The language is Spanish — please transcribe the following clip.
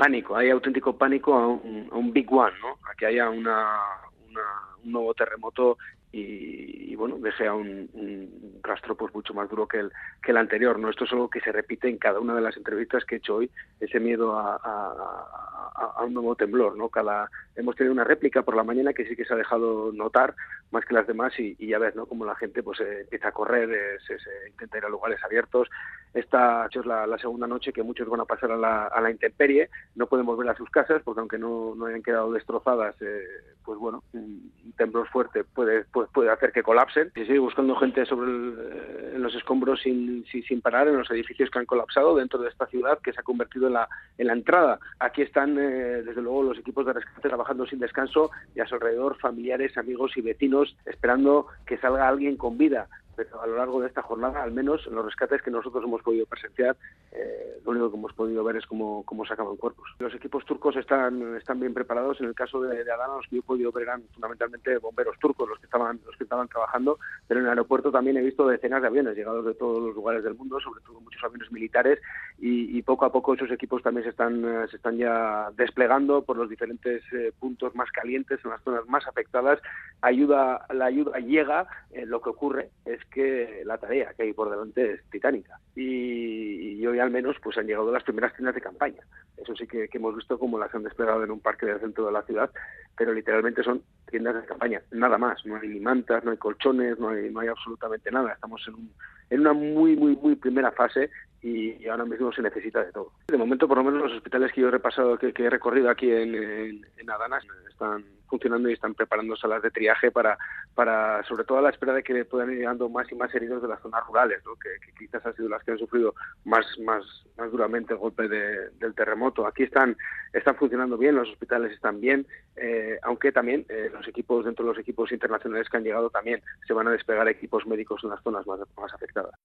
pánico, hay auténtico pánico a un, Big One, ¿no? a que haya una, un nuevo terremoto y, bueno, deje a un, rastro pues mucho más duro que el, que el anterior. ¿no? Esto es algo que se repite en cada una de las entrevistas que he hecho hoy, ese miedo a, a, un nuevo temblor. ¿no? Cada, hemos tenido una réplica por la mañana que sí que se ha dejado notar más que las demás y, ya ves ¿no? como la gente pues eh, empieza a correr, eh, se, intenta ir a lugares abiertos. Esta es la, segunda noche que muchos van a pasar a la, a la intemperie, no pueden volver a sus casas porque aunque no, no hayan quedado destrozadas, eh, pues bueno, un temblor fuerte puede pues puede hacer que colapsen. Y sigue buscando gente sobre eh, en los escombros sin, sin, parar, en los edificios que han colapsado dentro de esta ciudad que se ha convertido en la, en la entrada. Aquí están, eh, desde luego, los equipos de rescate trabajando sin descanso y a su alrededor familiares, amigos y vecinos esperando que salga alguien con vida pero a lo largo de esta jornada, al menos en los rescates que nosotros hemos podido presenciar, eh, lo único que hemos podido ver es cómo, cómo sacaban cuerpos. Los equipos turcos están, están bien preparados. En el caso de, Adana, los que yo he podido ver eran fundamentalmente bomberos turcos los que estaban, los que estaban trabajando, pero en el aeropuerto también he visto decenas de aviones llegados de todos los lugares del mundo, sobre todo muchos aviones militares, y, poco a poco esos equipos también se están, se están ya desplegando por los diferentes eh, puntos más calientes, en las zonas más afectadas. Ayuda, la ayuda llega, eh, lo que ocurre es que la tarea que hay por delante es titánica. Y, hoy al menos pues han llegado las primeras tiendas de campaña. Eso sí que, hemos visto cómo las han desplegado en un parque del centro de la ciudad, pero literalmente son tiendas de campaña, nada más. No hay mantas, no hay colchones, no hay, no hay absolutamente nada. Estamos en, un, en una muy, muy, muy primera fase y, ahora mismo se necesita de todo. De momento, por lo menos los hospitales que yo he repasado, que, he recorrido aquí en, en, en Adana, están funcionando y están preparando salas de triaje para, para sobre todo a la espera de que puedan ir llegando más y más heridos de las zonas rurales, ¿no? que, quizás han sido las que han sufrido más, más, más duramente el golpe del terremoto. Aquí están, están funcionando bien, los hospitales están bien, eh, aunque también eh, los equipos, dentro de los equipos internacionales que han llegado, también se van a despegar equipos médicos en las zonas más, más afectadas.